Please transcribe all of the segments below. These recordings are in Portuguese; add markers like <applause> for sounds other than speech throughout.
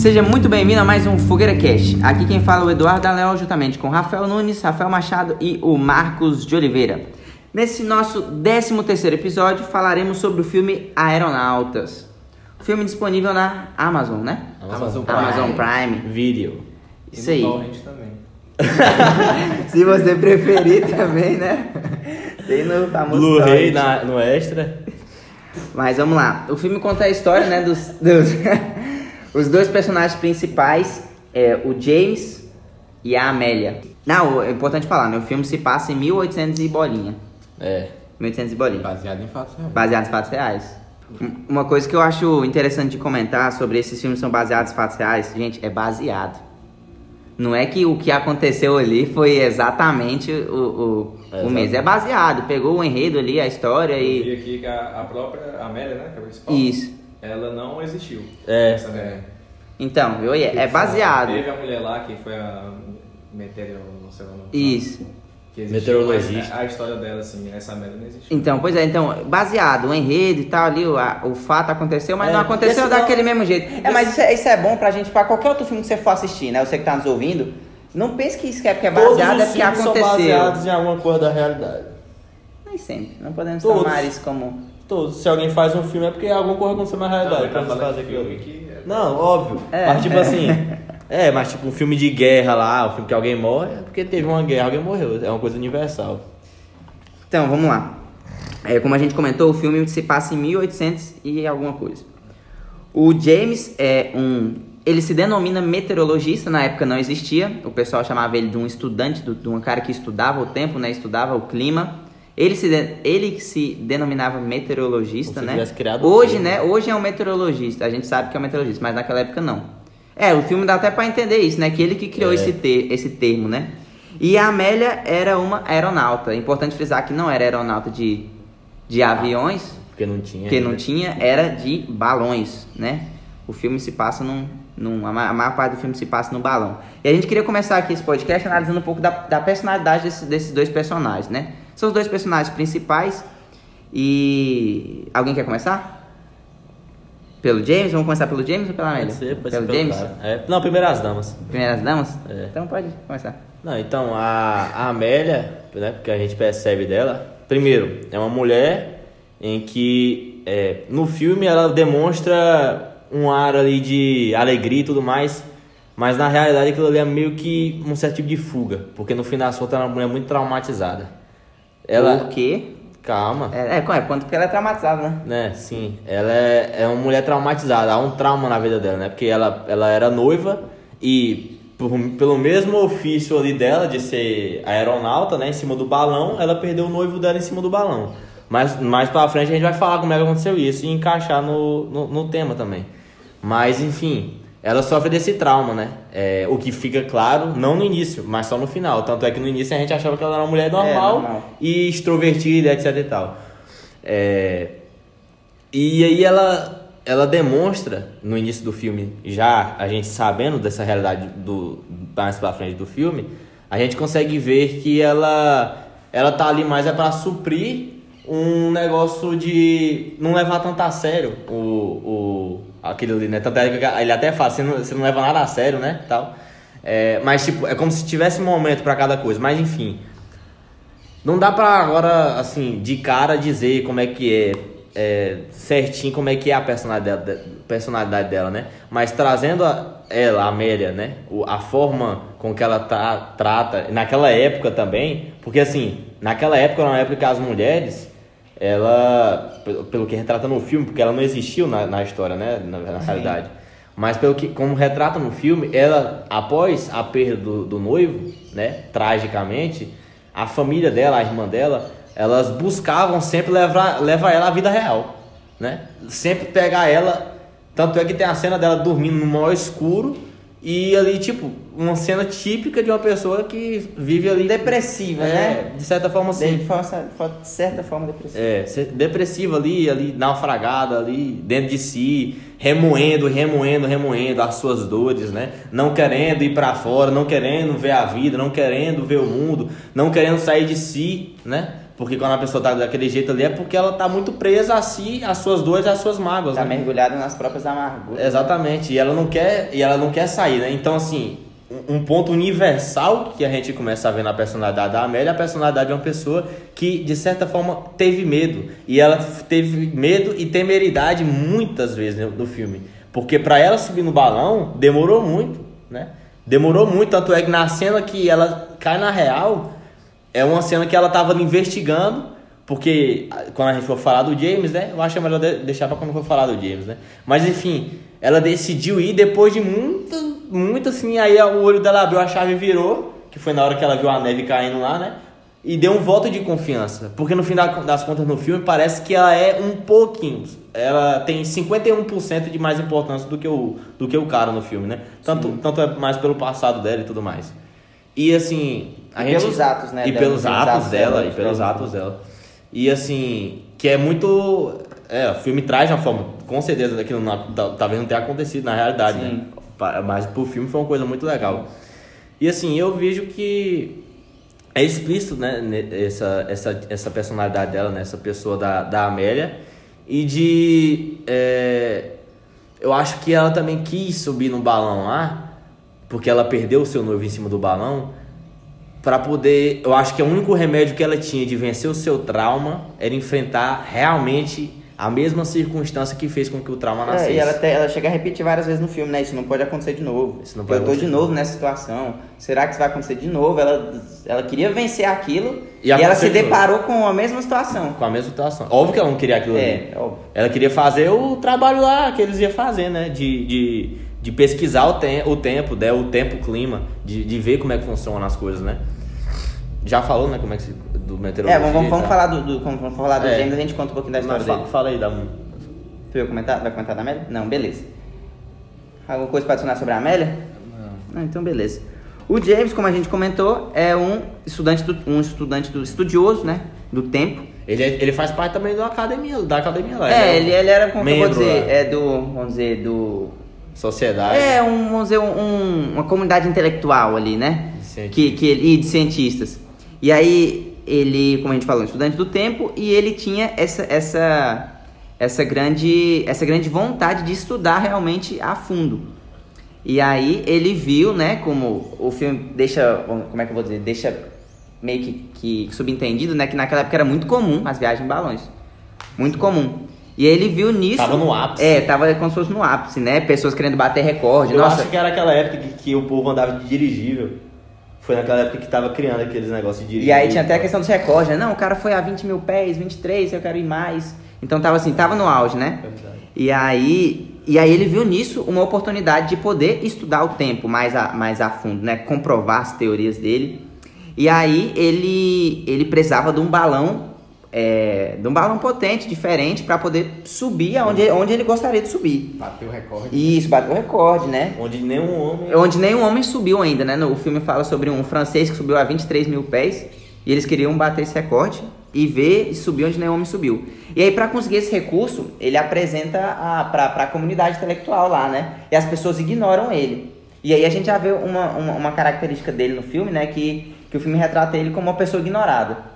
Seja muito bem-vindo a mais um Fogueira Cast. Aqui quem fala é o Eduardo Aleão, juntamente com Rafael Nunes, Rafael Machado e o Marcos de Oliveira. Nesse nosso 13 terceiro episódio, falaremos sobre o filme Aeronautas. O filme disponível na Amazon, né? Amazon Prime. Amazon Prime. Video. Isso aí. <laughs> Se você preferir também, né? Tem no famoso Blu-ray no extra. Mas vamos lá. O filme conta a história, né, dos, dos <laughs> os dois personagens principais, é o James e a Amélia. Não, é importante falar, né? O filme se passa em 1800 e bolinha. É. 1800 e bolinha. Baseado em fatos reais. Baseados em fatos reais. Um- Uma coisa que eu acho interessante de comentar sobre esses filmes que são baseados em fatos reais, gente, é baseado. Não é que o que aconteceu ali foi exatamente o, o, É, o mesmo. É baseado. Pegou o enredo ali, a história Eu vi e. aqui que a, a própria Amélia, né, que é a principal, Isso. Ela não existiu. É. Essa mulher. Então, viu? é, é baseado. Teve a mulher lá que foi a Meteoro, não sei o nome. Isso. Que existiu, Meteorologista. A, a história dela, assim, essa Amélia não existiu. Então, pois é, então, baseado, o enredo e tal, ali, o, a- o fato aconteceu, mas É, não aconteceu esse não- daquele mesmo jeito. É, mas isso é, isso é bom pra gente, pra qualquer outro filme que você for assistir, né? Você que tá nos ouvindo, não pense que isso é porque é baseado, é porque filmes são aconteceu. baseados em alguma coisa da realidade. Nem sempre, não podemos Todos. tomar isso como... Todos. Se alguém faz um filme é porque alguma coisa aconteceu na realidade. Não, pra fazer aquilo. filme que é- Não, óbvio. É, mas tipo é. assim. <laughs> É, mas tipo um filme de guerra lá, um filme que alguém morre, é porque teve uma guerra, alguém morreu. É uma coisa universal. Então, vamos lá. É, como a gente comentou, o filme se passa em 1800 e alguma coisa. O James é um. Ele se denomina meteorologista, na época não existia. O pessoal chamava ele de um estudante, de um cara que estudava o tempo, né? Estudava o clima. Ele se, de- ele se denominava meteorologista, né? Hoje, né? Hoje é um meteorologista. A gente sabe que é um meteorologista, mas naquela época não. É, o filme dá até pra entender isso, né? Que ele que criou É. esse, te- esse termo, né? E a Amélia era uma aeronauta. É importante frisar que não era aeronauta de, de aviões, Porque não tinha. porque não tinha, era de balões, né? O filme se passa num. num a, ma- a maior parte do filme se passa no balão. E a gente queria começar aqui esse podcast analisando um pouco da, da personalidade desses, desses dois personagens, né? São os dois personagens principais. E. Alguém quer começar? Pelo James? Vamos começar pelo James ou pela Amélia? Pode ser, pode pelo ser James? É, não, primeiro as damas. Primeiras damas? É. Então pode começar. Não, então a, a Amélia, né, porque a gente percebe dela, primeiro, é uma mulher em que é, no filme ela demonstra um ar ali de alegria e tudo mais, mas na realidade aquilo ali é meio que um certo tipo de fuga, porque no fim das contas ela é uma mulher muito traumatizada. Ela, Por quê? calma, É, é, é quanto porque ela é traumatizada, né? né? Sim, ela é, é uma mulher traumatizada, há um trauma na vida dela, né? Porque ela, ela era noiva e por- pelo mesmo ofício ali dela de ser aeronauta, né? Em cima do balão, ela perdeu o noivo dela em cima do balão. Mas mais pra frente a gente vai falar como é que aconteceu isso e encaixar no, no, no tema também. Mas enfim, ela sofre desse trauma, né? É, o que fica claro, não no início, mas só no final. Tanto é que no início a gente achava que ela era uma mulher normal, normal. e extrovertida, etc e tal. É, e aí ela, ela demonstra no início do filme, já a gente sabendo dessa realidade do mais pra frente do filme, a gente consegue ver que ela ela tá ali mais é para suprir um negócio de não levar tanto a sério o, o aquele ali, né? Tanto é que ele até fala, você não, você não leva nada a sério, né? Tal. É, mas tipo, é como se tivesse um momento para cada coisa, mas enfim. Não dá pra agora, assim, de cara dizer como é que é, é, certinho como é que é a personalidade, dela- personalidade dela, né? Mas trazendo a, ela, a Amélia, né? O- a forma com que ela tra- trata, naquela época também, porque assim, naquela época era uma época que as mulheres, ela, pelo, que retrata no filme, porque ela não existiu na, na história, né? Na, na realidade. Mas pelo que, como retrata no filme, ela, após a perda do, do noivo, né, tragicamente, a família dela, a irmã dela, elas buscavam sempre levar, levar ela à vida real, né? Sempre pegar ela, tanto é que tem a cena dela dormindo no maior escuro e ali, tipo, uma cena típica de uma pessoa que vive ali... Depressiva, é, né? De certa forma, sim. De certa forma depressiva. É, depressiva ali, ali, naufragada ali, dentro de si, remoendo, remoendo, remoendo as suas dores, né? Não querendo ir pra fora, não querendo ver a vida, não querendo ver o mundo, não querendo sair de si, né? Porque quando a pessoa tá daquele jeito ali é porque ela tá muito presa a si, às suas dores às suas mágoas. Tá né? mergulhado nas próprias amarguras. Exatamente, e ela não quer, e ela não quer sair, né? Então assim, um ponto universal que a gente começa a ver na personalidade da Amélia, a personalidade de uma pessoa que de certa forma teve medo, e ela teve medo e temeridade muitas vezes no, filme, porque para ela subir no balão demorou muito, né? Demorou muito, tanto é que na cena que ela cai na real, é uma cena que ela tava ali investigando, porque quando a gente for falar do James, né? Eu acho melhor de- deixar pra quando for falar do James, né? Mas enfim, ela decidiu ir depois de muito, muito assim, aí o olho dela abriu, a chave virou, que foi na hora que ela viu a neve caindo lá, né? E deu um voto de confiança. Porque no final das contas no filme parece que ela é um pouquinho. Ela tem 51% de mais importância do que o, do que o cara no filme, né? Tanto, tanto é mais pelo passado dela e tudo mais. E assim. A E gente, pelos atos, né, E dela, pelos pelos atos atos dela, dela, e pelos né? atos dela. E assim, que é muito. É, o filme traz uma forma, com certeza, daquilo não, tal- talvez não tenha acontecido na realidade, Sim. né? Mas pro filme foi uma coisa muito legal. E assim, eu vejo que é explícito, né, essa, essa, essa personalidade dela, né, essa pessoa da, da Amélia. E de. é, eu acho que ela também quis subir no balão lá, porque ela perdeu o seu noivo em cima do balão, para poder. Eu acho que o único remédio que ela tinha de vencer o seu trauma era enfrentar realmente a mesma circunstância que fez com que o trauma nascesse. É, e ela, até- ela chega a repetir várias vezes no filme, né? Isso não pode acontecer de novo. Isso não pode eu tô de novo nessa situação. Será que isso vai acontecer de novo? Ela, ela queria vencer aquilo E e, ela se de novo. deparou com a mesma situação. Com a mesma situação. Óbvio que ela não queria aquilo ali. É, óbvio. Ela queria fazer o trabalho lá que eles iam fazer, né? De, de, de pesquisar o, tem, o tempo, né? o tempo, o clima, de, de ver como é que funcionam as coisas, né? Já falou, né? Como é que se. Do meteorologia. É, vamos, vamos, falar do, do, vamos falar do É. James, a gente conta um pouquinho da história dele. Fala aí, dá um. Tu vai comentar? Vai comentar da Amélia? Não, beleza. Alguma coisa para adicionar sobre a Amélia? Não. então beleza. O James, como a gente comentou, é um estudante do, um estudante do estudioso, né? Do tempo. Ele, é- ele faz parte também da academia, da academia lá. É, ele, ele era, como que eu vou membro dizer, lá. é do, vamos dizer, do... Sociedade. É, um, vamos dizer, um- uma comunidade intelectual ali, né? Que, que e de cientistas. E aí, ele, como a gente falou, um estudante do tempo, e ele tinha essa, essa, essa, grande, essa grande vontade de estudar realmente a fundo. E aí, ele viu, né, como o filme deixa, como é que eu vou dizer, deixa meio que, que subentendido, né, que naquela época era muito comum as viagens em balões. Muito comum. E ele viu nisso. Tava no ápice. É, tava como se fosse no ápice, né? Pessoas querendo bater recorde. Eu Nossa, acho que era aquela época que, que o povo andava de dirigível. Foi naquela época que tava criando aqueles negócios de. E aí tinha até a questão dos recordes, né? Não, o cara foi a 20 mil pés, 23, eu quero ir mais. Então tava assim, tava no auge, né? Verdade. E aí, e aí ele viu nisso uma oportunidade de poder estudar o tempo mais a, mais a fundo, né? Comprovar as teorias dele. E aí ele, ele precisava de um balão, é, de um balão potente, diferente, para poder subir aonde, onde ele gostaria de subir. Bateu o recorde. E isso, bateu o recorde, né? Onde nenhum homem. Onde nenhum homem subiu ainda, né? O filme fala sobre um francês que subiu a 23 mil pés e eles queriam bater esse recorde e ver e subir onde nenhum homem subiu. E aí, para conseguir esse recurso, ele apresenta a, pra, pra comunidade intelectual lá, né? E as pessoas ignoram ele. E aí a gente já vê uma, uma, uma característica dele no filme, né? Que, que o filme retrata ele como uma pessoa ignorada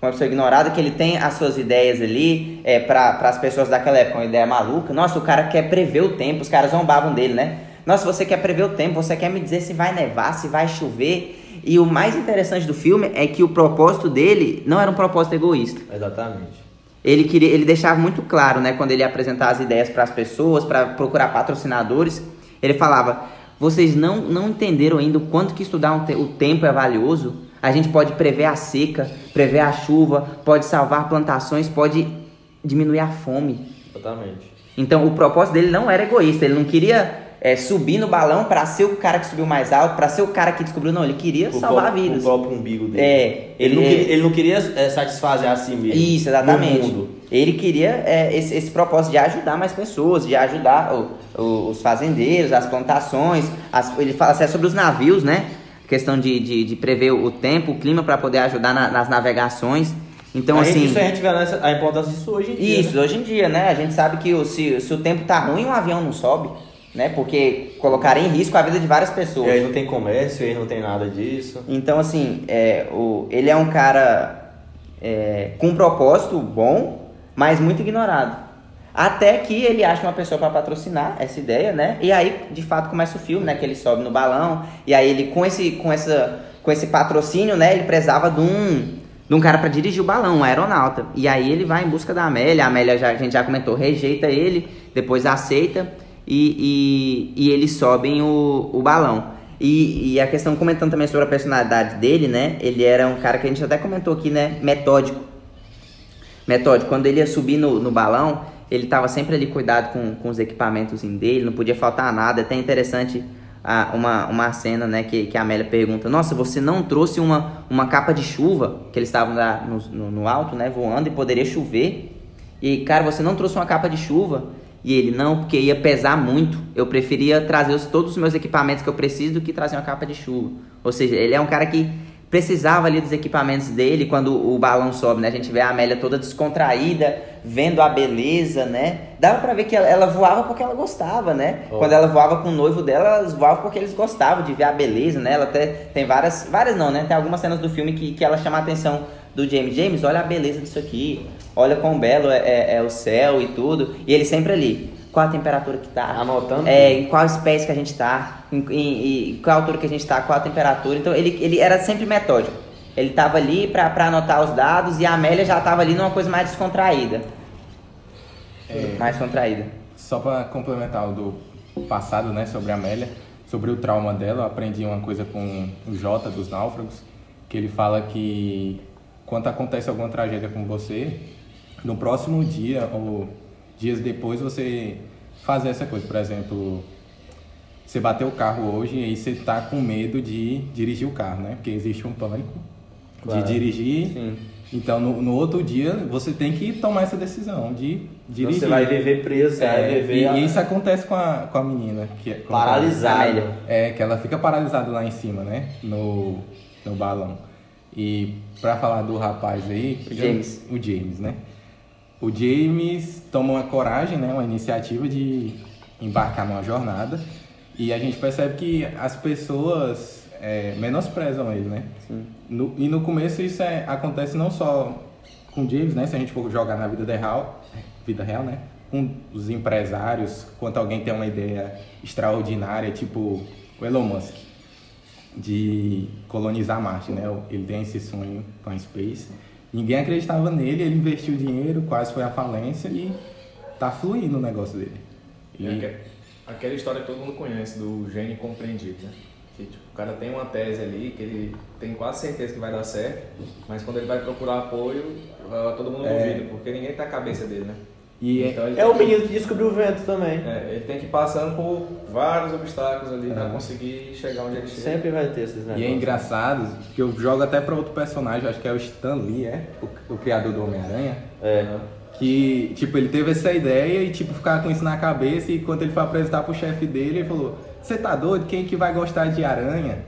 uma pessoa ignorada, que ele tem as suas ideias ali, é, para as pessoas daquela época, uma ideia maluca. Nossa, o cara quer prever o tempo, os caras zombavam dele, né? Nossa, você quer prever o tempo, você quer me dizer se vai nevar, se vai chover. E o mais interessante do filme é que o propósito dele não era um propósito egoísta. Exatamente. Ele queria, ele deixava muito claro, né, quando ele ia apresentar as ideias para as pessoas, para procurar patrocinadores, ele falava: "Vocês não não entenderam ainda o quanto que estudar um te- o tempo é valioso. A gente pode prever a seca, prever a chuva, pode salvar plantações, pode diminuir a fome. Exatamente. Então o propósito dele não era egoísta, ele não queria é, subir no balão para ser o cara que subiu mais alto, para ser o cara que descobriu, não, ele queria Pro salvar próprio- vidas. pro próprio umbigo dele. É, Ele, não ele- queria, ele não queria é, satisfazer a si mesmo. Isso, exatamente. No mundo. Ele queria é, esse, esse propósito de ajudar mais pessoas, de ajudar o- o- os fazendeiros, as plantações. as- ele fala assim, é sobre os navios, né? Questão de, de, de prever o tempo, o clima para poder ajudar na- nas navegações. Então, a assim. isso a gente vê a importância disso hoje em dia. Isso, né? hoje em dia, né? A gente sabe que o- se, se o tempo tá ruim, um avião não sobe, né? Porque colocaria em risco a vida de várias pessoas. E aí não tem comércio, aí não tem nada disso. Então, assim, é, o, ele é um cara é, com um propósito bom, mas muito ignorado. Até que ele acha uma pessoa para patrocinar essa ideia, né? E aí, de fato, começa o filme, né? Que ele sobe no balão. E aí ele, com esse, com essa, com esse patrocínio, né? Ele precisava de um, de um cara para dirigir o balão, um aeronauta. E aí ele vai em busca da Amélia. A Amélia, já, a gente já comentou, rejeita ele, depois aceita. E, e, e eles sobem o, o balão. E, e a questão, comentando também sobre a personalidade dele, né? Ele era um cara que a gente até comentou aqui, né? Metódico. Metódico. Quando ele ia subir no, no balão, ele estava sempre ali cuidado com, com os equipamentos dele, não podia faltar nada. É até interessante uma, uma cena né, que, que a Amélia pergunta: Nossa, você não trouxe uma, uma capa de chuva? Que eles estavam no, no alto, né, voando e poderia chover. E cara, você não trouxe uma capa de chuva? E ele, não, porque ia pesar muito. Eu preferia trazer os, todos os meus equipamentos que eu preciso do que trazer uma capa de chuva. Ou seja, ele é um cara que precisava ali dos equipamentos dele quando o balão sobe, né? A gente vê a Amélia toda descontraída, vendo a beleza, né? Dava pra ver que ela, ela voava porque ela gostava, né? Oh. Quando ela voava com o noivo dela, elas voavam porque eles gostavam de ver a beleza, né? Ela até tem várias, várias não, né? Tem algumas cenas do filme que, que ela chama a atenção do James. James, olha a beleza disso aqui, olha quão belo é, é, é o céu e tudo. E ele sempre ali, qual a temperatura que tá. Anotando? É, em quais pés que a gente tá, em, em, em, qual a altura que a gente tá, qual a temperatura. Então ele, ele era sempre metódico. Ele tava ali para anotar os dados e a Amélia já tava ali numa coisa mais descontraída. É, mais contraída. Só para complementar o do passado, né, sobre a Amélia, sobre o trauma dela, eu aprendi uma coisa com o Jota dos Náufragos, que ele fala que quando acontece alguma tragédia com você, no próximo dia ou dias depois você fazer essa coisa. Por exemplo, você bateu o carro hoje e aí você está com medo de dirigir o carro, né? Porque existe um pânico claro. de dirigir. Sim. Então, no, no, outro dia, você tem que tomar essa decisão de dirigir. Você vai viver preso, é, vai viver... E, a... isso acontece com a, com a menina. Que é, Paralisada. É, que ela fica paralisada lá em cima, né? No, no balão. E para falar do rapaz aí... James. o James, né? O James toma uma coragem, né, uma iniciativa de embarcar numa jornada e a gente percebe que as pessoas é, menosprezam ele, né? No, e no começo isso é, acontece não só com o James, né? Se a gente for jogar na vida real, vida real, né? Com os empresários, quando alguém tem uma ideia extraordinária, tipo o Elon Musk, de colonizar Marte, né? Ele tem esse sonho com a Space Ninguém acreditava nele, ele investiu dinheiro, quase foi à falência e tá fluindo o negócio dele. E... É aquela história que todo mundo conhece do gênio compreendido, né? Que tipo, o cara tem uma tese ali que ele tem quase certeza que vai dar certo, mas quando ele vai procurar apoio, todo mundo é... duvida, porque ninguém tá a cabeça dele, né? E então, é o menino que descobriu o vento também. É, ele tem que ir passando por vários obstáculos ali é. para conseguir chegar onde ele chega. Sempre vai ter esses negócios. E é engraçado que eu jogo até para outro personagem, acho que é o Stan Lee, é? O, o criador do Homem-Aranha. É. Que, tipo, ele teve essa ideia e, tipo, ficava com isso na cabeça e quando ele foi apresentar pro chefe dele, ele falou, você tá doido? Quem que vai gostar de aranha?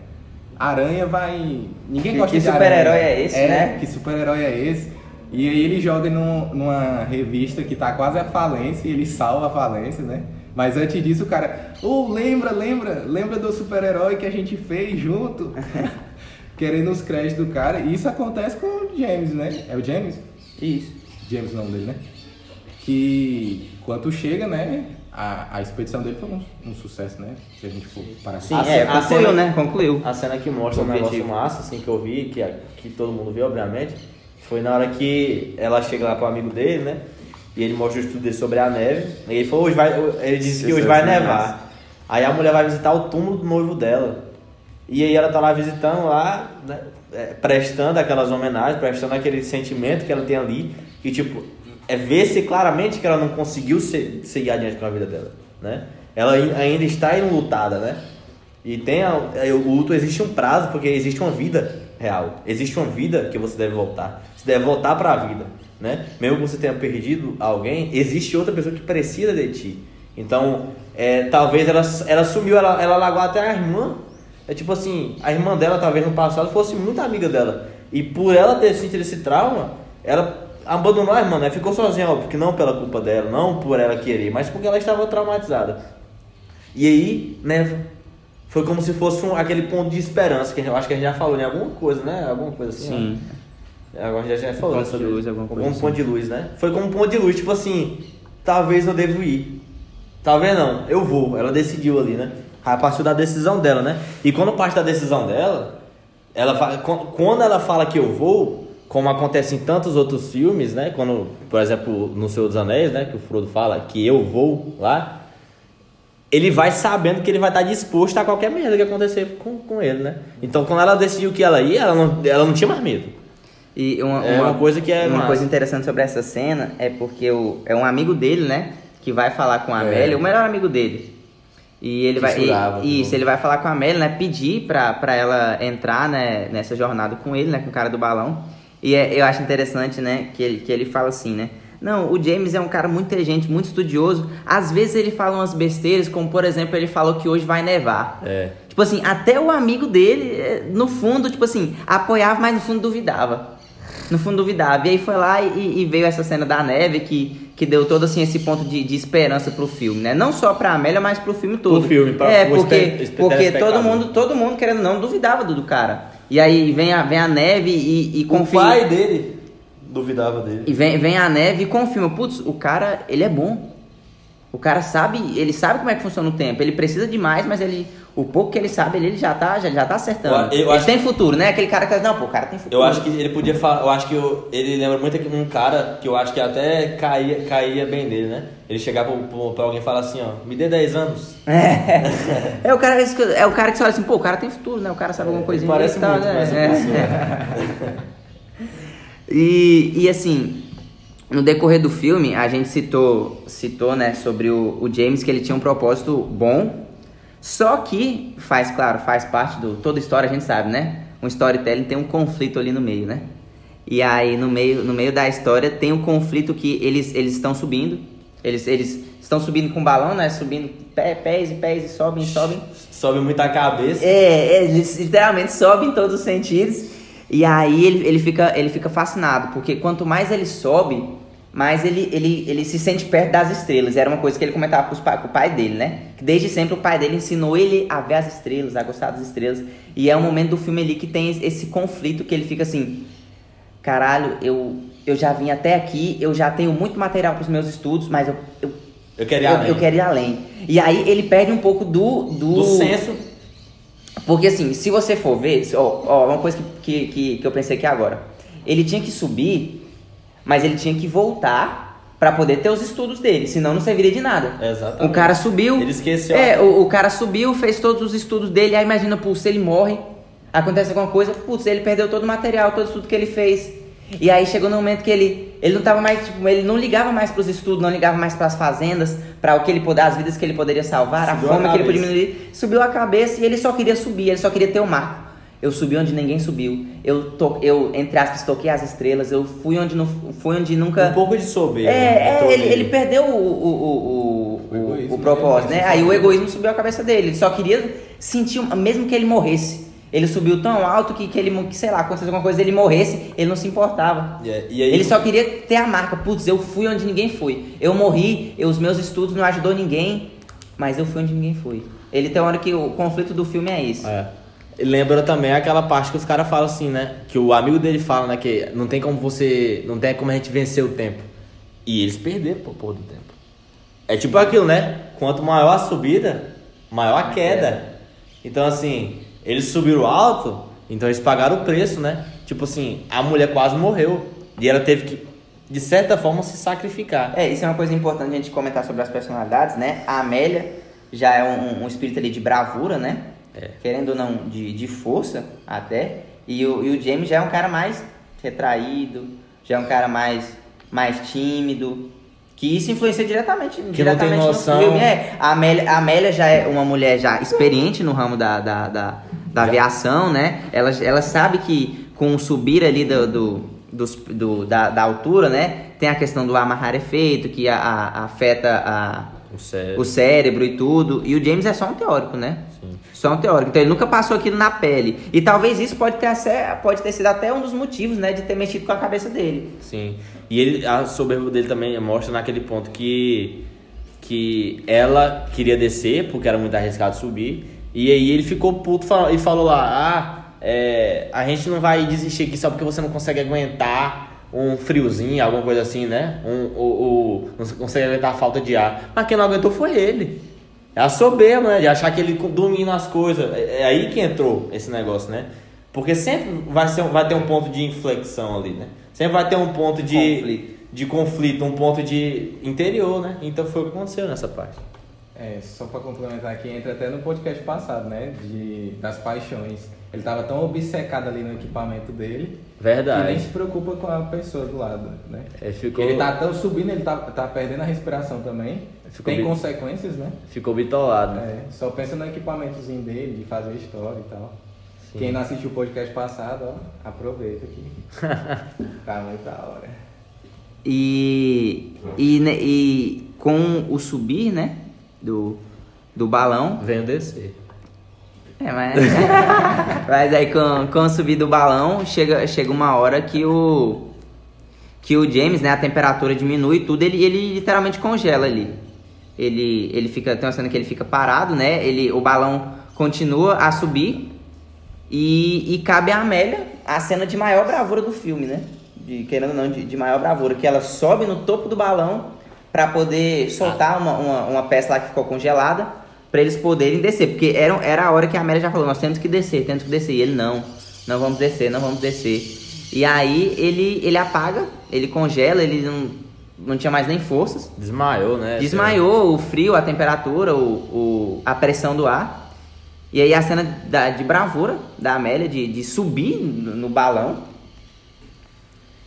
Aranha vai... Ninguém que, gosta que de aranha. Que super-herói é esse, é, né? Que super-herói é esse? E aí ele joga num, numa revista que tá quase a falência e ele salva a falência, né? Mas antes disso o cara, oh, lembra, lembra, lembra do super-herói que a gente fez junto? <laughs> Querendo os créditos do cara. E isso acontece com o James, né? É o James? Isso. James o nome dele, né? Que quando chega, né? A, a expedição dele foi um, um sucesso, né? Se a gente for parar Sim, é, concluiu, cena, né? Concluiu. A cena que mostra o um negócio massa, assim, que eu vi, que, que todo mundo viu, obviamente foi na hora que ela chega lá pro amigo dele, né? E ele mostra o estudo dele sobre a neve. E ele falou, hoje vai. Ele disse que hoje vai nevar. Aí a mulher vai visitar o túmulo do noivo dela. E aí ela tá lá visitando lá, né? É, prestando aquelas homenagens, prestando aquele sentimento que ela tem ali. E tipo, é ver-se claramente que ela não conseguiu ser, seguir adiante com a vida dela, né? Ela ainda está enlutada, né? E tem a, o luto existe um prazo, porque existe uma vida real. Existe uma vida que você deve voltar. Você deve voltar para a vida, né? Mesmo que você tenha perdido alguém, existe outra pessoa que precisa de ti. Então, é, talvez ela, ela sumiu, ela, ela largou até a irmã. É tipo assim, a irmã dela talvez no passado fosse muito amiga dela. E por ela ter sentido esse trauma, ela abandonou a irmã, né? Ficou sozinha, óbvio, que não pela culpa dela, não por ela querer, mas porque ela estava traumatizada. E aí, né, foi como se fosse um, aquele ponto de esperança que eu acho que a gente já falou em alguma coisa, né? Alguma coisa assim. Sim. Agora já já falou Ponto de luz, alguma coisa um assim. ponto de luz, né? Foi como um ponto de luz, tipo assim, talvez eu devo ir. Talvez não, eu vou. Ela decidiu ali, né? A partir da decisão dela, né? E quando parte da decisão dela, ela fa- quan- quando ela fala que eu vou, como acontece em tantos outros filmes, né? Quando, por exemplo, no Senhor dos Anéis, né? Que o Frodo fala que eu vou lá, ele vai sabendo que ele vai estar disposto a qualquer merda que acontecer com, com ele, né? Então, quando ela decidiu que ela ia, ela não, ela não tinha mais medo. E uma, É uma coisa que é Uma massa. coisa interessante sobre essa cena é porque o, é um amigo dele, né? Que vai falar com a É. Amélia, o melhor amigo dele. E ele Que vai. jurava, e- isso, ele vai falar com a Amélia, né? Pedir pra, pra ela entrar né, nessa jornada com ele, né? Com o cara do balão. E é- eu acho interessante, né? Que ele, que ele fala assim, né? Não, o James é um cara muito inteligente, muito estudioso. Às vezes ele fala umas besteiras, como por exemplo, ele falou que hoje vai nevar. É. Tipo assim, até o amigo dele, eh, no fundo, tipo assim, apoiava, mas no fundo duvidava. No fundo duvidava. E aí foi lá e, e veio essa cena da neve que, que deu todo assim esse ponto de, de esperança pro filme, né? Não só pra Amélia, mas pro filme todo. Pro filme, pra- é, porque, porque todo mundo, todo mundo, querendo ou não, duvidava do, do cara. E aí vem a, vem a neve e, e O confia. pai dele duvidava dele. E vem, vem a neve e confirma, putz, o cara, ele é bom. O cara sabe, ele sabe como é que funciona o tempo. Ele precisa de mais, mas ele, o pouco que ele sabe, ele, já tá, já, já tá acertando. Eu- eu ele tem futuro, né? Aquele cara que não, pô, o cara tem futuro. Eu acho que ele podia falar, eu acho que eu- ele lembra muito um cara que eu acho que até caía, caía bem dele, né? Ele chegar pra, alguém e falar assim, ó, me dê 10 anos. É, <laughs> é o cara, que- é o cara que você olha assim, pô, o cara tem futuro, né? O cara sabe alguma coisinha. Parece e tal, muito né? É. <laughs> E, e assim, no decorrer do filme, a gente citou, citou né, sobre o, o James que ele tinha um propósito bom, só que faz, claro, faz parte do. Toda história a gente sabe, né? Um storytelling tem um conflito ali no meio, né? E aí no meio, no meio da história tem um conflito que eles, eles estão subindo. Eles, eles estão subindo com balão, né? Subindo pé, pés e pés e sobem, sobem. Sobe muito a cabeça. É, é, eles literalmente sobe em todos os sentidos. E aí ele, ele, fica, ele fica fascinado, porque quanto mais ele sobe, mais ele, ele, ele se sente perto das estrelas. Era uma coisa que ele comentava com, pa- com o pai dele, né? Que desde sempre o pai dele ensinou ele a ver as estrelas, a gostar das estrelas. E é um momento do filme ali que tem esse conflito que ele fica assim: caralho, eu, eu já vim até aqui, eu já tenho muito material para os meus estudos, mas eu, eu, Eu quero ir eu, além. eu quero ir além. E aí ele perde um pouco do. Do, Do senso. porque assim, se você for ver, ó, ó, uma coisa que, que, que, que eu pensei aqui agora. Ele tinha que subir, mas ele tinha que voltar pra poder ter os estudos dele, senão não serviria de nada. Exatamente. O cara subiu. Ele esqueceu. É, o, o cara subiu, fez todos os estudos dele, aí imagina, putz, se ele morre, acontece alguma coisa, putz, ele perdeu todo o material, todo o estudo que ele fez. E aí chegou no momento que ele, ele não tava mais, tipo, ele não ligava mais pros estudos, não ligava mais pras fazendas, para o que ele poder, as vidas que ele poderia salvar, Subiu a a fome que ele podia diminuir. Subiu a cabeça e ele só queria subir, ele só queria ter o marco. Eu subi onde ninguém subiu. Eu, to, eu entre aspas, toquei as estrelas. Eu fui onde, não, fui onde nunca. Um pouco de soberba. É, entrou é ele, ele perdeu o, o, o, o, O o propósito, né? né? Aí o egoísmo subiu a cabeça dele. Ele só queria sentir, mesmo que ele morresse. Ele subiu tão alto que, que ele, que, sei lá, acontecesse alguma coisa, ele morresse, ele não se importava. Aí- e aí- ele só queria ter a marca. Putz, eu fui onde ninguém foi. Eu morri, eu- os meus estudos não ajudou ninguém, mas eu fui onde ninguém foi. Ele tem uma hora que o conflito do filme é esse. É. Lembra também aquela parte que os caras falam assim, né? Que o amigo dele fala, né? Que não tem como você. Não tem como a gente vencer o tempo. E eles perderam pô, porra do tempo. É tipo aquilo, né? Quanto maior a subida, maior a queda. Então, assim, eles subiram alto, então eles pagaram o preço, né? Tipo assim, a mulher quase morreu. E ela teve que, de certa forma, se sacrificar. É, isso é uma coisa importante a gente comentar sobre as personalidades, né? A Amélia já é um, um espírito ali de bravura, né? É. Querendo ou não, de, de força até. E o, e o James já é um cara mais retraído, já é um cara mais, mais tímido. Que isso influencia diretamente, Que não diretamente tem no noção. filme. É, a Amélia, a Amélia já é uma mulher já experiente no ramo da, da, da, da aviação, né? Ela, ela sabe que com o subir ali do, do, dos- do- da, da altura, né? Tem a questão do ar rarefeito, que a- a- afeta a, O cérebro. o cérebro e tudo. E o James é só um teórico, né? Sim. Só um teórico. Então ele nunca passou aquilo na pele. E talvez isso pode ter, ace- pode ter sido até um dos motivos, né? De ter mexido com a cabeça dele. Sim. E ele, a soberba dele também mostra naquele ponto que, que ela queria descer, porque era muito arriscado subir. E aí ele ficou puto e falou lá, ah, é, a gente não vai desistir aqui só porque você não consegue aguentar um friozinho, alguma coisa assim, né? Um, o, o, não consegue aguentar a falta de ar. Mas quem não aguentou foi ele. É a soberba, né? De achar que ele domina as coisas. É, é aí que entrou esse negócio, né? Porque sempre vai, ser, vai ter um ponto de inflexão ali, né? Sempre vai ter um ponto de Conflito. de conflito, um ponto de interior, né? Então foi o que aconteceu nessa parte. É, só pra complementar aqui, entra até no podcast passado, né? De, das paixões. Ele tava tão obcecado ali no equipamento dele que nem Verdade. se preocupa com a pessoa do lado, né? É, ficou, Ele tá tão subindo, ele tá, tá perdendo a respiração também. Ficou Tem bem- consequências, né? ficou bitolado. É, só pensa no equipamentozinho dele, de fazer história e tal. Sim. Quem não assistiu o podcast passado, ó, aproveita aqui. <laughs> tá muito da hora. E, e, e com o subir, né, do, do balão, Venho descer. é, mas, <laughs> mas aí com, com subir do balão, chega, chega uma hora que o, que o James, né, a temperatura diminui e tudo, ele, ele literalmente congela ali. Ele, ele fica, tem uma cena que ele fica parado, né, ele, o balão continua a subir e, e cabe a Amélia a cena de maior bravura do filme, né? De, querendo ou não, de, de maior bravura, que ela sobe no topo do balão pra poder soltar uma, uma, uma peça lá que ficou congelada pra eles poderem descer, porque era, era a hora que a Amélia já falou, nós temos que descer, temos que descer, e ele não, não vamos descer, não vamos descer. E aí ele, ele apaga, ele congela, ele não, não tinha mais nem forças, Desmaiou, né? Desmaiou o frio, a temperatura, o, o- a pressão do ar. E aí a cena da- de bravura da Amélia, de, de subir no balão.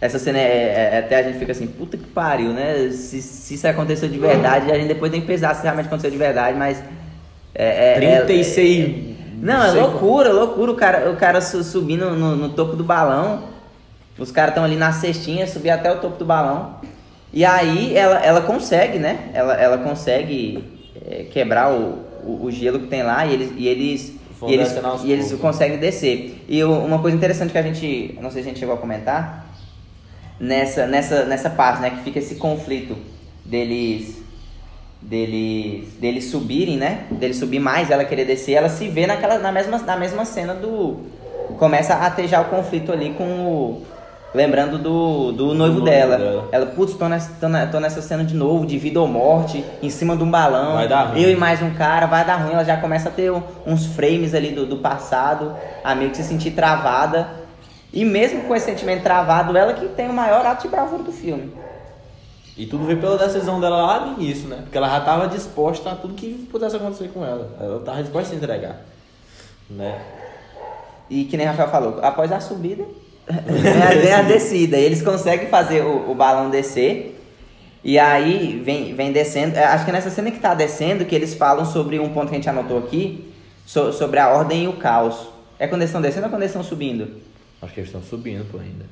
Essa cena é, é- Até a gente fica assim, puta que pariu, né? Se, se isso aconteceu de verdade, a gente depois tem que pesar se realmente aconteceu de verdade, mas. É, é, é- 36. não, é loucura, loucura o cara, o cara su- subindo no, no topo do balão. Os caras estão ali na cestinha, subir até o topo do balão. E aí ela, ela consegue, né? Ela, ela consegue é, quebrar o, o, o gelo que tem lá e eles, e eles, e eles, e eles conseguem descer. E uma coisa interessante que a gente, não sei se a gente chegou a comentar, nessa, nessa, nessa parte, né? Que fica esse conflito deles deles deles subirem, né? Deles subir mais, ela querer descer, ela se vê naquela na mesma na mesma cena do começa a já o conflito ali com o lembrando do, do noivo noivo dela. dela. Ela, putz, tô nessa, tô, na- tô nessa cena de novo, de vida ou morte, em cima de um balão. Vai dar ruim. Eu e mais um cara, vai dar ruim. Ela já começa a ter um- uns frames ali do, do passado, a meio que se sentir travada. E mesmo com esse sentimento travado, ela que tem o maior ato de bravura do filme. E tudo veio pela decisão dela lá no início, né? Porque ela já estava disposta a tudo que pudesse acontecer com ela. Ela estava disposta a se entregar. Né? E que nem Rafael falou, após a subida, <laughs> vem a, descida. E eles conseguem fazer o, o balão descer. E aí vem, vem descendo. é, Acho que é nessa cena que tá descendo que eles falam sobre um ponto que a gente anotou aqui, so- sobre a ordem e o caos. É quando eles estão descendo ou quando eles estão subindo? Acho que eles estão subindo por ainda.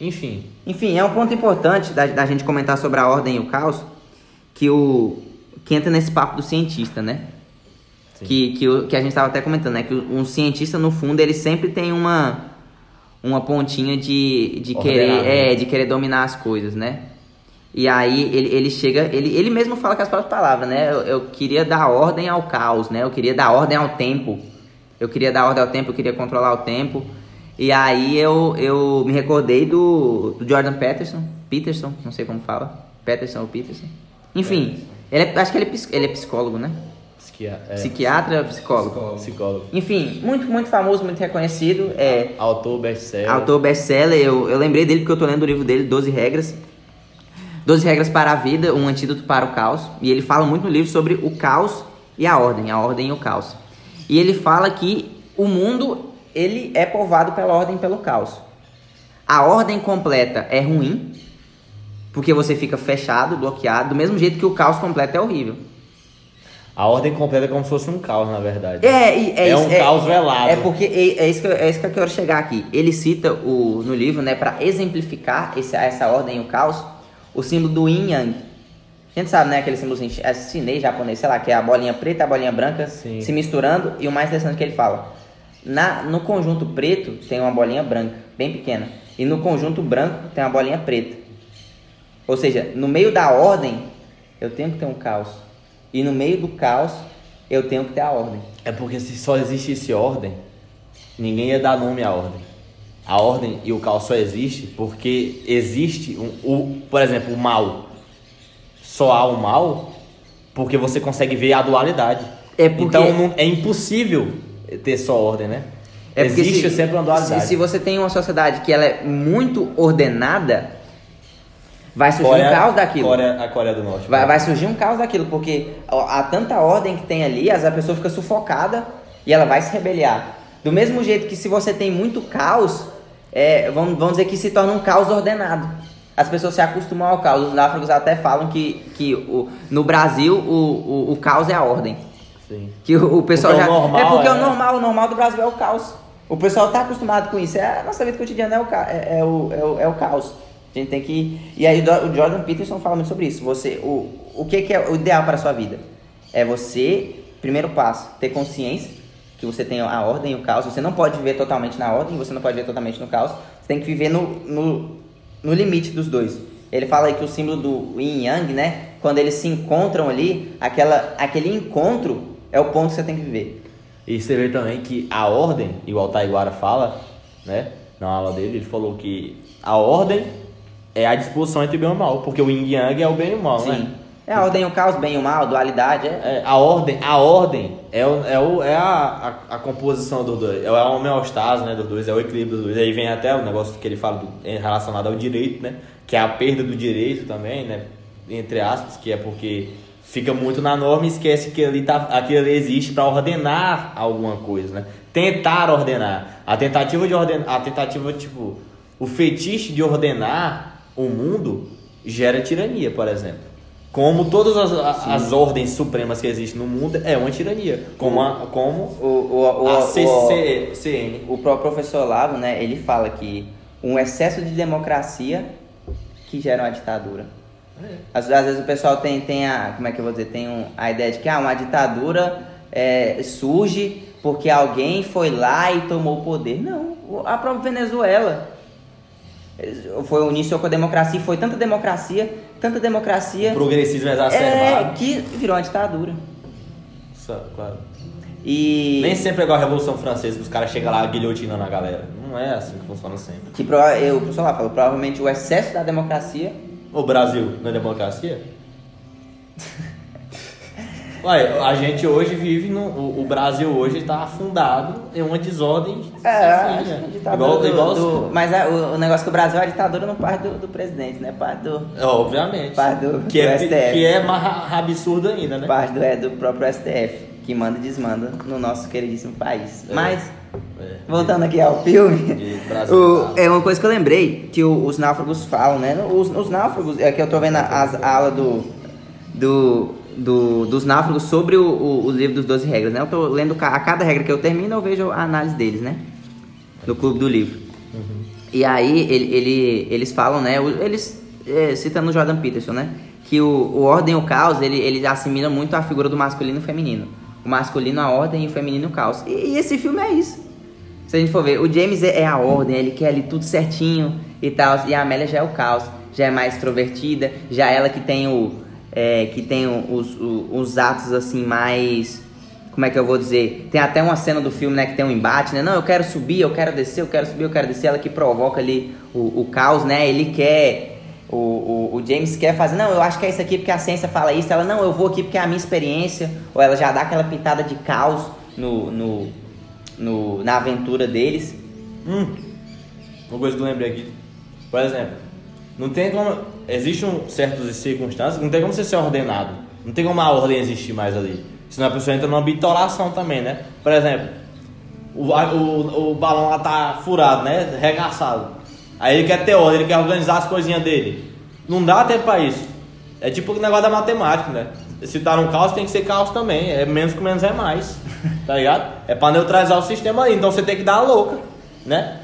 Enfim, Enfim, é um ponto importante da, da gente comentar sobre a ordem e o caos, que o que entra nesse papo do cientista, né? Sim. Que, que, o- que a gente estava até comentando, né? Que um cientista, no fundo, ele sempre tem uma, uma pontinha de, de, querer, Ordenamento. é, de querer dominar as coisas, né? E aí ele, ele chega, ele, ele mesmo fala com as próprias palavras, né? Eu, eu queria dar ordem ao caos, né? Eu queria dar ordem ao tempo. Eu queria dar ordem ao tempo, eu queria controlar o tempo. E aí eu, eu me recordei do, do Jordan Peterson, Peterson, não sei como fala, Peterson ou Peterson. Enfim, ele é- acho que ele é, ele é psicólogo, né? psiquia- é, Psiquiatra, psicólogo. Psicólogo. psicólogo. Enfim, muito, muito famoso, muito reconhecido. É, Autor best-seller. autor best-seller. Eu, eu lembrei dele porque eu tô lendo o livro dele, 12 Regras. 12 Regras para a Vida, um antídoto para o caos. E ele fala muito no livro sobre o caos e a ordem, a ordem e o caos. E ele fala que o mundo, ele é povoado pela ordem e pelo caos. A ordem completa é ruim, porque você fica fechado, bloqueado, do mesmo jeito que o caos completo é horrível. A ordem completa é como se fosse um caos, na verdade. É, é, É isso, um caos velado. É porque é, é isso que eu, é isso que eu quero chegar aqui. Ele cita o, no livro, né, para exemplificar esse, essa ordem e o caos, o símbolo do yin yang. A gente sabe, né, aquele símbolo é chinês, japonês, sei lá, que é a bolinha preta e a bolinha branca Sim. se misturando. E o mais interessante que ele fala, na, no conjunto preto tem uma bolinha branca, bem pequena. E no conjunto branco tem uma bolinha preta. Ou seja, no meio da ordem, eu tenho que ter um caos. E no meio do caos, eu tenho que ter a ordem. É porque se só existisse ordem, ninguém ia dar nome à ordem. A ordem e o caos só existe porque existe, um, o, por exemplo, o mal. Só há o mal porque você consegue ver a dualidade. É porque- Então não- é impossível ter só ordem, né? É porque existe se- sempre uma dualidade. Se, se você tem uma sociedade que ela é muito ordenada, vai surgir Coreia- um caos daquilo. Coreia- a Coreia do Norte. Vai, vai surgir um caos daquilo, porque há tanta ordem que tem ali, a pessoa fica sufocada e ela vai se rebeliar. Do mesmo jeito que se você tem muito caos, é, vamos, vamos dizer que se torna um caos ordenado. As pessoas se acostumam ao caos. Os náufragos até falam que, que o, no Brasil o, o, o caos é a ordem. Sim. Que o, o pessoal Porque já. o normal é porque é- o normal, o normal do Brasil é o caos. O pessoal tá acostumado com isso. É, a nossa vida cotidiana é o, ca- é, é o, é, o, é o caos. A gente tem que. E aí o Jordan Peterson fala muito sobre isso. Você, o, o que, que é o ideal para a sua vida? É você, primeiro passo, ter consciência que você tem a ordem e o caos. Você não pode viver totalmente na ordem, você não pode viver totalmente no caos. Você tem que viver no, no, no limite dos dois. Ele fala aí que o símbolo do Yin Yang, né? Quando eles se encontram ali, aquela, aquele encontro é o ponto que você tem que viver. E você vê também que a ordem, igual o Taiguara fala, né? Na aula dele, ele falou que a ordem é a disposição entre bem e mal, porque o yin e yang é o bem e o mal, né? Sim. É a ordem e o caos, bem e o mal, dualidade. É, É, a ordem, a ordem é, o, é, o, é a, a, a composição dos dois, é a homeostase né, dos dois, é o equilíbrio dos dois. Aí vem até o negócio que ele fala do, relacionado ao direito, né? Que é a perda do direito também, né? Entre aspas, que é porque fica muito na norma e esquece que ali tá, aquilo ali existe para ordenar alguma coisa, né? Tentar ordenar. A tentativa de ordenar, a tentativa, tipo, o fetiche de ordenar o mundo gera tirania, por exemplo. Como todas as, a- as ordens supremas que existem no mundo é uma tirania. Como a, como O, o, o, a o, CC, CN. o próprio professor Olavo, né, ele fala que um excesso de democracia que gera uma ditadura. Às, às vezes o pessoal tem, tem a, como é que eu vou dizer, tem um- a ideia de que ah, uma ditadura é, surge porque alguém foi lá e tomou o poder. Não, o- a própria Venezuela foi iniciou com a democracia, foi tanta democracia, tanta democracia, Progressismo é, exacerbado. que virou uma ditadura. Só, claro. E Nem sempre é igual a Revolução Francesa, que os caras chegam lá guilhotinando a galera. Não é assim que funciona sempre. que eu, o professor lá falou, provavelmente o excesso da democracia O Brasil não é democracia? Ué, a gente hoje vive no. O, o Brasil hoje está afundado em uma desordem. É, sem acho fim, né? igual, do, igual do- Mas é, o, o negócio que o Brasil é a ditadura não parte do, do presidente, né? Parte do, É, Obviamente. Parte do- que, é, do STF. que é mais absurdo ainda, né? parte do, é, do próprio STF, que manda e desmanda no nosso queridíssimo país. É. Mas, É. voltando aqui ao filme, o- é uma coisa que eu lembrei, que o- os náufragos falam, né? Os, os náufragos, é que eu tô vendo as a aula do, do, do- dos náufragos sobre o, o, o livro dos 12 regras, né? Eu tô lendo a cada regra que eu termino, eu vejo a análise deles, né? No clube do livro. E aí ele, ele- eles falam, né? Eles é, citando o Jordan Peterson, né? Que o, o ordem e o caos ele, ele assimila muito a figura do masculino e feminino. O masculino a ordem e o feminino o caos. E, e esse filme é isso. Se a gente for ver, o James é, é a ordem, ele quer ali tudo certinho e tal. E a Amélia já é o caos, já é mais extrovertida, já é ela que tem o. é, que tem os, o- os atos assim mais. Como é que eu vou dizer? Tem até uma cena do filme, né, que tem um embate, né? Não, eu quero subir, eu quero descer, eu quero subir, eu quero descer. Ela que provoca ali o, o caos, né? Ele quer. O, o, o James quer fazer, não, eu acho que é isso aqui porque a ciência fala isso. Ela, não, eu vou aqui porque é a minha experiência. Ou ela já dá aquela pitada de caos no, no, no, na aventura deles. Hum, uma coisa que eu lembrei aqui. Por exemplo, não tem como. Existem certas circunstâncias não tem como você ser ordenado. Não tem como a ordem existir mais ali. Senão a pessoa entra numa bitolação também, né? Por exemplo, o, o, o balão lá tá furado, né? Regaçado. Aí ele quer ter ordem, ele quer organizar as coisinhas dele. Não dá tempo pra isso. É tipo o negócio da matemática, né? Se tá num caos, tem que ser caos também. É menos com menos é mais. <laughs> Tá ligado? É pra neutralizar o sistema aí. Então você tem que dar a louca, né?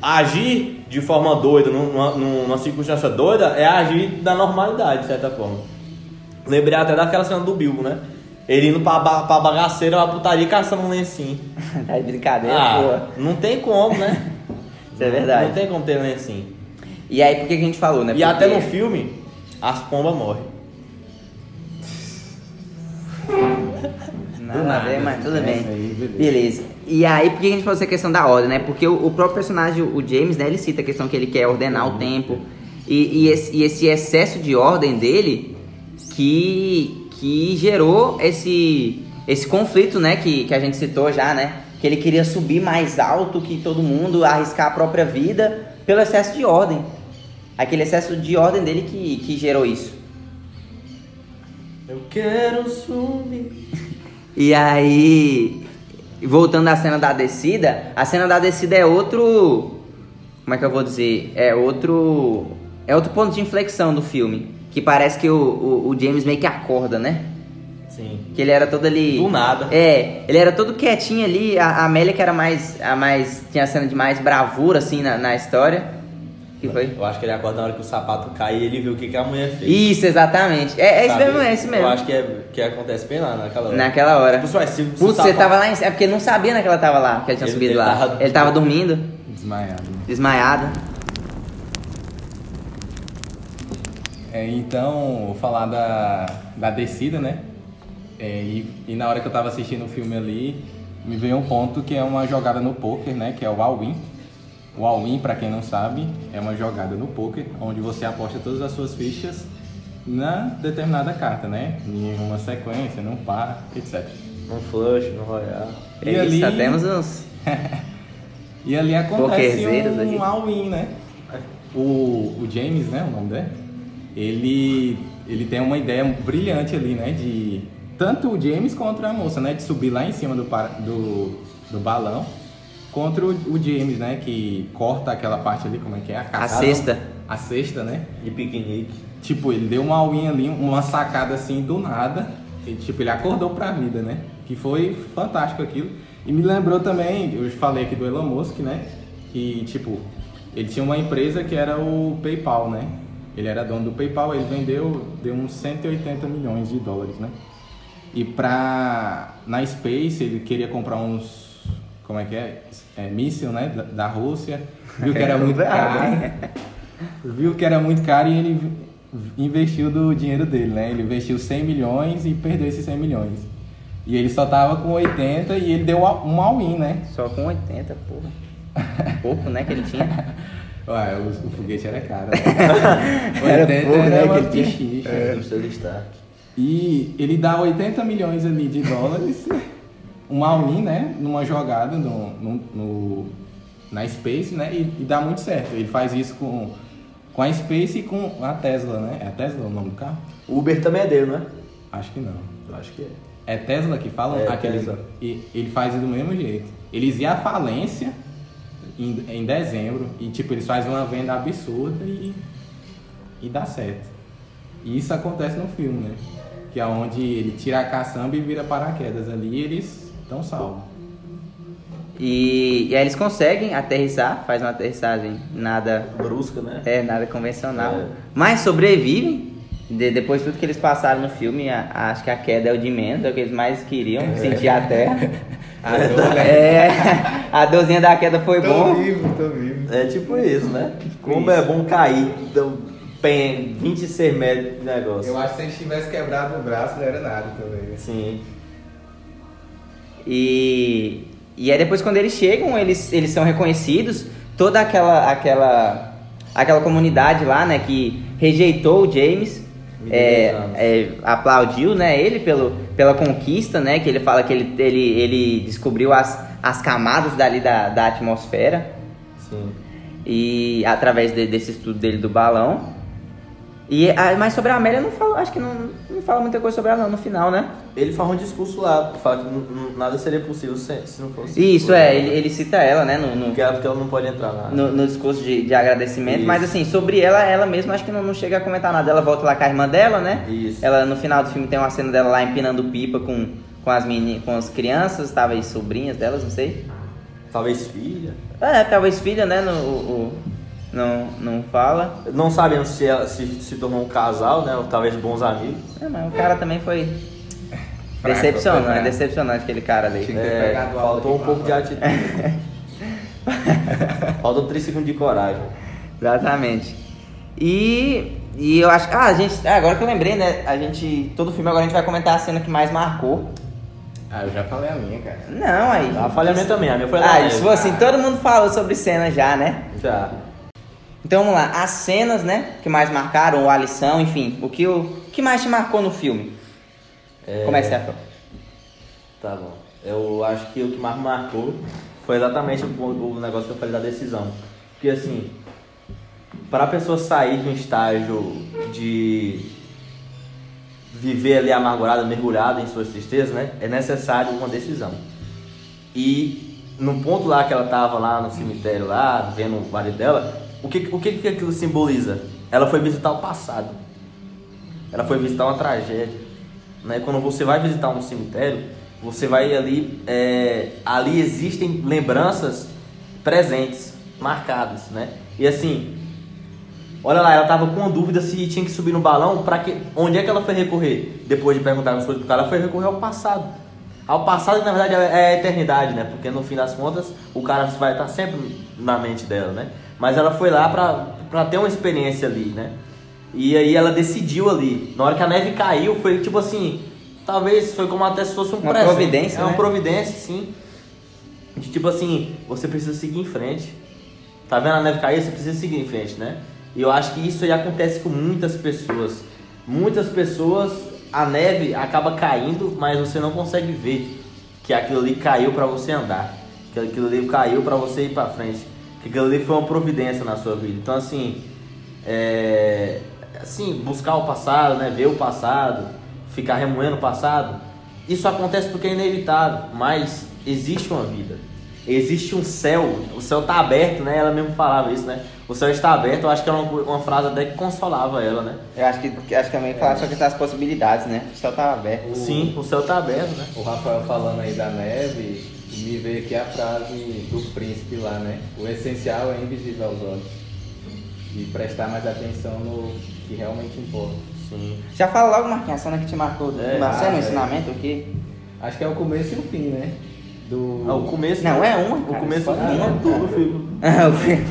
Agir de forma doida, numa, numa circunstância doida, é agir da normalidade, de certa forma. Lembrei até daquela cena do Bilbo, né? Ele indo pra, pra bagaceira, uma putaria caçando um lencinho. <laughs> de brincadeira, Ah, pô. não tem como, né? Isso é verdade. Não tem como ter lencinho. E aí, por que, que a gente falou, né? E Porque- até no filme, as pombas morrem. nada, a nada, ver, mas tudo bem. aí, beleza. beleza. E aí, por que a gente falou essa questão da ordem, né? Porque o, o próprio personagem, o James, né, ele cita a questão que ele quer ordenar Uhum. o tempo. E, e esse, e esse excesso de ordem dele que, que gerou esse, esse conflito, né? Que, que a gente citou já, né? Que ele queria subir mais alto que todo mundo, arriscar a própria vida pelo excesso de ordem. Aquele excesso de ordem dele que, que gerou isso. Eu quero subir. <laughs> E aí, voltando à cena da descida, a cena da descida é outro. Como é que eu vou dizer? É outro. É outro ponto de inflexão do filme. Que parece que o, o, o James meio que acorda, né? Sim. Que ele era todo ali. Do nada. É, ele era todo quietinho ali. A, a Amélia que era mais. A mais. Tinha a cena de mais bravura, assim, na, na história. Que foi? Eu acho que ele acorda na hora que o sapato cai e ele viu o que, que a mulher fez. Isso, exatamente. É, é isso mesmo, é isso mesmo. Eu acho que, é, que acontece bem lá naquela hora. Naquela hora. Tipo, se- se o Putz, você tava lá em cima. É porque ele não sabia né, que ela tava lá, que ela tinha Ele- subido ele lá. tava- Ele tava dormindo, Desmaiado. né? desmaiado. É, então, vou falar da, da descida, né? É, e, e na hora que eu tava assistindo o filme ali, me veio um ponto que é uma jogada no poker, né? Que é o all-in. O all-in, pra quem não sabe, é uma jogada no poker, onde você aposta todas as suas fichas na determinada carta, né? Em uma sequência, num par, etc. No flush, no royal. E É ali- uns. <laughs> E ali acontece ali. um all-in, né? O, o James, né, o nome dele, ele, ele tem uma ideia brilhante ali, né, de tanto o James contra a moça, né, de subir lá em cima do, do, do balão, contra o, o James, né, que corta aquela parte ali, como é que é? A caçada. cesta. A cesta, né? E piquenique. Tipo, ele deu uma all-in ali, uma sacada assim do nada. E, tipo, ele acordou pra vida, né? Que foi fantástico aquilo. E me lembrou também, eu falei aqui do Elon Musk, né? Que, tipo, ele tinha uma empresa que era o PayPal, né? Ele era dono do PayPal, ele vendeu, deu uns 180 milhões de dólares, né? E pra. Na Space, ele queria comprar uns. Como é que é? é míssil, né? Da, da Rússia. Viu que era <laughs> muito caro. Viu que era muito caro e ele investiu do dinheiro dele, né? Ele investiu 100 milhões e perdeu esses 100 milhões. E ele só tava com 80 e ele deu um all-in, né? Só com 80, porra. Pouco, né, que ele tinha. <laughs> Ué, o, o foguete era caro. Né? <laughs> 80 pouco, né, era que ele tinha. É, destaque. E ele dá 80 milhões ali de dólares, <laughs> um all-in, né? Numa jogada no, no- no- na Space, né? E, e dá muito certo. Ele faz isso com, com a Space e com a Tesla, né? É a Tesla o nome do carro? Uber também é dele, não é? Acho que não. Eu acho que é. É Tesla que fala? É, Aquele- Tesla. E ele faz do mesmo jeito. Eles iam à falência em, em dezembro e tipo, eles fazem uma venda absurda e, e dá certo. E isso acontece no filme, né? Que é onde ele tira a caçamba e vira paraquedas ali e eles estão salvos. E, e aí eles conseguem aterrissar, faz uma aterrissagem nada, Brusca, né? é, nada convencional. É. Mas sobrevivem. De- depois de tudo que eles passaram no filme, a- acho que a queda é o de menos, é o que eles mais queriam, sentir a terra. <laughs> A dor, né? É, a dorzinha da queda foi bom. vivo, tô vivo. É tipo isso, né? Como é bom cair, então, pen, 26 metros de negócio. Eu acho que se ele tivesse quebrado o braço, não era nada também. Sim. E, e aí depois quando eles chegam, eles, eles são reconhecidos, toda aquela, aquela, aquela comunidade lá, né, que rejeitou o James, Me é, é, aplaudiu, né, ele pelo, pela conquista, né, que ele fala que ele, ele, ele descobriu as, as camadas dali da, da atmosfera, Sim. e através de- desse estudo dele do balão. E, ah, mas sobre a Amélia não fala, acho que não, não fala muita coisa sobre ela não, no final, né? Ele faz um discurso lá, fala que nada seria possível se, se não fosse. Isso, por é, ele, ele cita ela, né, no, no, Porque ela, porque ela não pode entrar lá. no, no discurso de, de agradecimento, Isso. mas assim, sobre ela, ela mesma acho que não, não chega a comentar nada. Ela volta lá com a irmã dela, né? Isso. Ela no final do filme tem uma cena dela lá empinando pipa com, com as meni, com as crianças, talvez sobrinhas delas, não sei. Talvez filha. É, talvez filha, né? No, o, o- não, não fala. Não sabemos se ela se, se tornou um casal, né? Ou talvez bons amigos. É, mas o cara também foi Fraco, decepcionante, fraco. decepcionante aquele cara ali. Tinha que ter É, faltou um pouco de a- atitude. <laughs> faltou 3 segundos de coragem. Exatamente. E, e eu acho. Ah, a gente. ah, agora que eu lembrei, né? A gente. Todo filme agora a gente vai comentar a cena que mais marcou. Ah, eu já falei a minha, cara. Não, aí. A falha minha também, a minha foi da Ah, isso foi assim, todo mundo falou sobre cenas já, né? Já. Então vamos lá, as cenas, né, que mais marcaram, ou a lição, enfim, o que, o, que mais te marcou no filme? É, Comece, Afro. Tá bom. Eu acho que o que mais marcou foi exatamente o, o negócio que eu falei da decisão. Porque assim, para a pessoa sair de um estágio de viver ali amargurada, mergulhada em suas tristezas, né? É necessário uma decisão. E no ponto lá que ela tava lá no cemitério lá, vendo o marido dela, o que o que, que aquilo simboliza? Ela foi visitar o passado. Ela foi visitar uma tragédia. Né? Quando você vai visitar um cemitério, você vai ali, é, ali existem lembranças presentes, marcadas, né? E assim, olha lá, ela tava com dúvida se tinha que subir no balão, para que, onde é que ela foi recorrer? Depois de perguntar as coisas pro cara, ela foi recorrer ao passado. Ao passado na verdade é a eternidade, né? Porque no fim das contas, o cara vai estar sempre na mente dela, né? Mas ela foi lá pra, pra ter uma experiência ali, né? E aí ela decidiu ali. Na hora que a neve caiu, foi tipo assim, talvez foi como até se fosse um Uma presente. providência, É uma né? providência, sim. De tipo assim, você precisa seguir em frente. Tá vendo a neve cair? Você precisa seguir em frente, né? E eu acho que isso aí acontece com muitas pessoas. Muitas pessoas, a neve acaba caindo, mas você não consegue ver que aquilo ali caiu para você andar. Que aquilo ali caiu para você ir para frente. Que aquilo ali foi uma providência na sua vida. Então, assim, é, assim, buscar o passado, né? Ver o passado, ficar remoendo o passado. Isso acontece porque é inevitável, mas existe uma vida. Existe um céu, o céu está aberto, né? Ela mesmo falava isso, né? O céu está aberto, eu acho que era uma, uma frase até que consolava ela, né? Eu acho que, que- acho que também falar sobre essas possibilidades, né? O céu tava aberto. Sim, o céu está aberto, né? O Rafael falando aí da neve, me veio aqui a frase do príncipe lá, né? O essencial é invisível aos olhos. E prestar mais atenção no que realmente importa. Sim. Já fala logo, Marquinhos, a cena que te marcou. É, uma cena, ah, um é. ensinamento, o quê? Acho que é o começo e o fim, né? Do... Ah, o começo. Não, é uma. O cara, começo isso é fala- uma, tudo, filho. Ah, <laughs> o fim-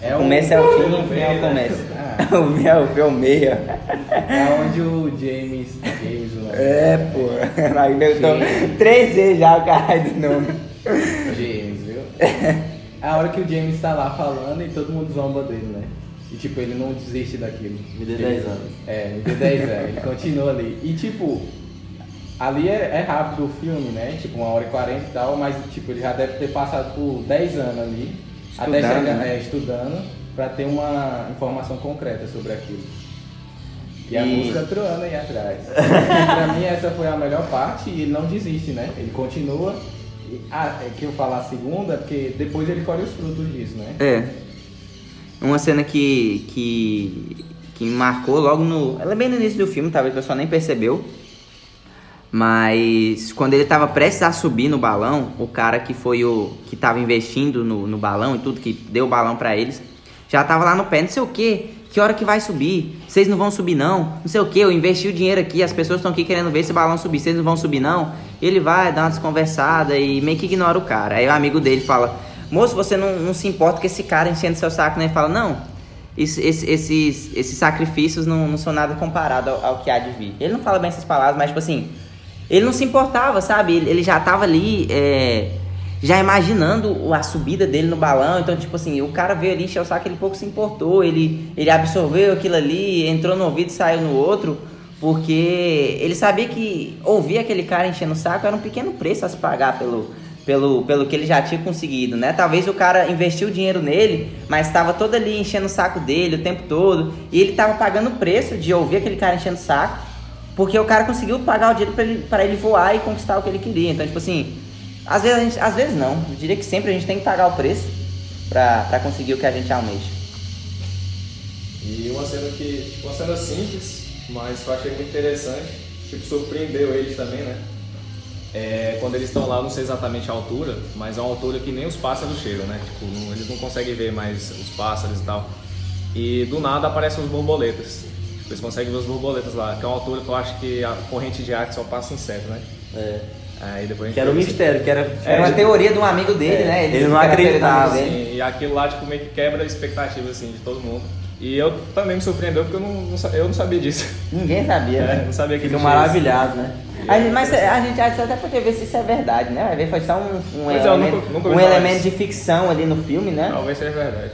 É o começo é o fim, o fim é o né? começo. <laughs> O é o fim, é onde o James. James o É, pô. <laughs> Aí inventou três vezes já o caralho do nome. James, viu? É a hora que o James tá lá falando e todo mundo zomba dele, né? E tipo, ele não desiste daquilo. Me dê Ele- 10 anos. É, me dê 10 anos. Ele continua ali. E tipo, ali é, é rápido o filme, né? Tipo, uma hora e 40 e tal, mas tipo, ele já deve ter passado por 10 anos ali. até Estudando, chegar, né? é, estudando, pra ter uma informação concreta sobre aquilo. E a E- música troando aí atrás. <laughs> pra mim essa foi a melhor parte e ele não desiste, né? Ele continua. Ah, é que eu falar a segunda, porque depois ele colhe os frutos disso, né? É. Uma cena que, que, que me marcou logo no. Ela é bem no início do filme, talvez o pessoal nem percebeu. Mas quando ele tava prestes a subir no balão, o cara que foi o. que tava investindo no, no balão e tudo, que deu o balão pra eles, já tava lá no pé, não sei o que, que hora que vai subir? Vocês não vão subir não? Não sei o que, eu investi o dinheiro aqui, as pessoas estão aqui querendo ver esse balão subir, vocês não vão subir não? Ele vai, dá uma desconversada e meio que ignora o cara. Aí o amigo dele fala, moço, você não, não se importa com esse cara enchendo seu saco, né? Ele fala, não, esse- esses, esses sacrifícios não, não são nada comparado ao, ao que há de vir. Ele não fala bem essas palavras, mas tipo assim, ele não se importava, sabe? Ele, ele já tava ali, é, já imaginando a subida dele no balão. Então, tipo assim, o cara veio ali, encheu o saco, ele pouco se importou. Ele, ele absorveu aquilo ali, entrou no ouvido e saiu no outro. Porque ele sabia que ouvir aquele cara enchendo o saco era um pequeno preço a se pagar pelo, pelo, pelo que ele já tinha conseguido, né? Talvez o cara investiu dinheiro nele, mas estava todo ali enchendo o saco dele o tempo todo. E ele estava pagando o preço de ouvir aquele cara enchendo o saco. Porque o cara conseguiu pagar o dinheiro pra ele, ele voar e conquistar o que ele queria. Então, tipo assim, às vezes, gente, às vezes não. Eu diria que sempre a gente tem que pagar o preço pra, pra conseguir o que a gente almeja. E uma cena que, tipo, uma cena simples, mas que eu achei muito interessante, tipo, surpreendeu eles também, né? É, quando eles estão lá, eu não sei exatamente a altura, mas é uma altura que nem os pássaros chegam, né? Tipo, não- eles não conseguem ver mais os pássaros e tal. E do nada aparecem os borboletas. Eles conseguem ver os borboletas lá, que é uma altura que eu acho que a corrente de ar que só passa inseto, né? É. Aí depois a gente Que era um mistério, que era. Era uma teoria de um amigo dele, É, né? ele disse não acreditava, e aquilo lá tipo, meio que quebra a expectativa assim, de todo mundo. E eu também me surpreendeu porque eu não, eu não sabia disso. Ninguém sabia, É, né? não sabia que Ficam existia isso. né? A gente- mas a gente até poder ver se isso é verdade, né? Vai ver, foi só um, um Pois é, eu elemento, nunca- nunca um elemento de ficção ali no filme, né? Talvez seja verdade.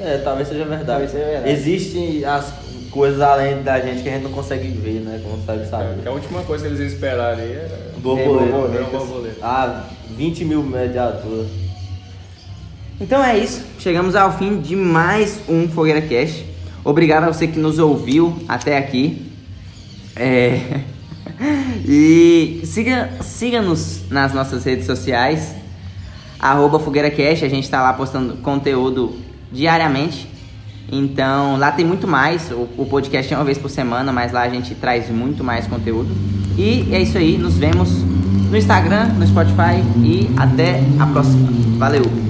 É, talvez seja verdade. Talvez seja verdade. Existem as coisas além da gente que a gente não consegue ver, né? Não consegue É, saber. que a última coisa que eles iam esperar ali era. Borboleta. Um borboleta. Ah, 20 mil metros de altura. Então é isso. Chegamos ao fim de mais um Fogueira Cast. Obrigado a você que nos ouviu até aqui. É... <laughs> E siga- siga-nos nas nossas redes sociais. Arroba Fogueira Cast. A gente está lá postando conteúdo diariamente. Então lá tem muito mais. O, o podcast é uma vez por semana, mas lá a gente traz muito mais conteúdo. E é isso aí. Nos vemos no Instagram, no Spotify e até a próxima. Valeu!